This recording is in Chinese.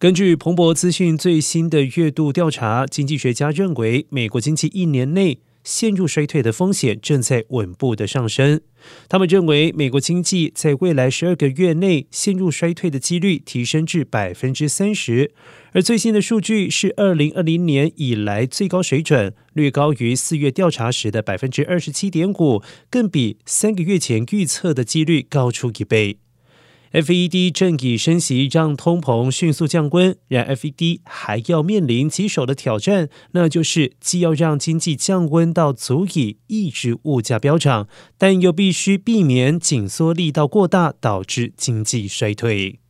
根据彭博资讯最新的月度调查，经济学家认为，美国经济一年内。陷入衰退的风险正在稳步的上升。他们认为，美国经济在未来十二个月内陷入衰退的几率提升至百分之三十。而最新的数据是二零二零年以来最高水准，略高于四月调查时的百分之二十七点五，更比三个月前预测的几率高出一倍。FED 正以升息让通膨迅速降温，然 FED 还要面临棘手的挑战，那就是既要让经济降温到足以抑制物价飙涨，但又必须避免紧缩力道过大，导致经济衰退。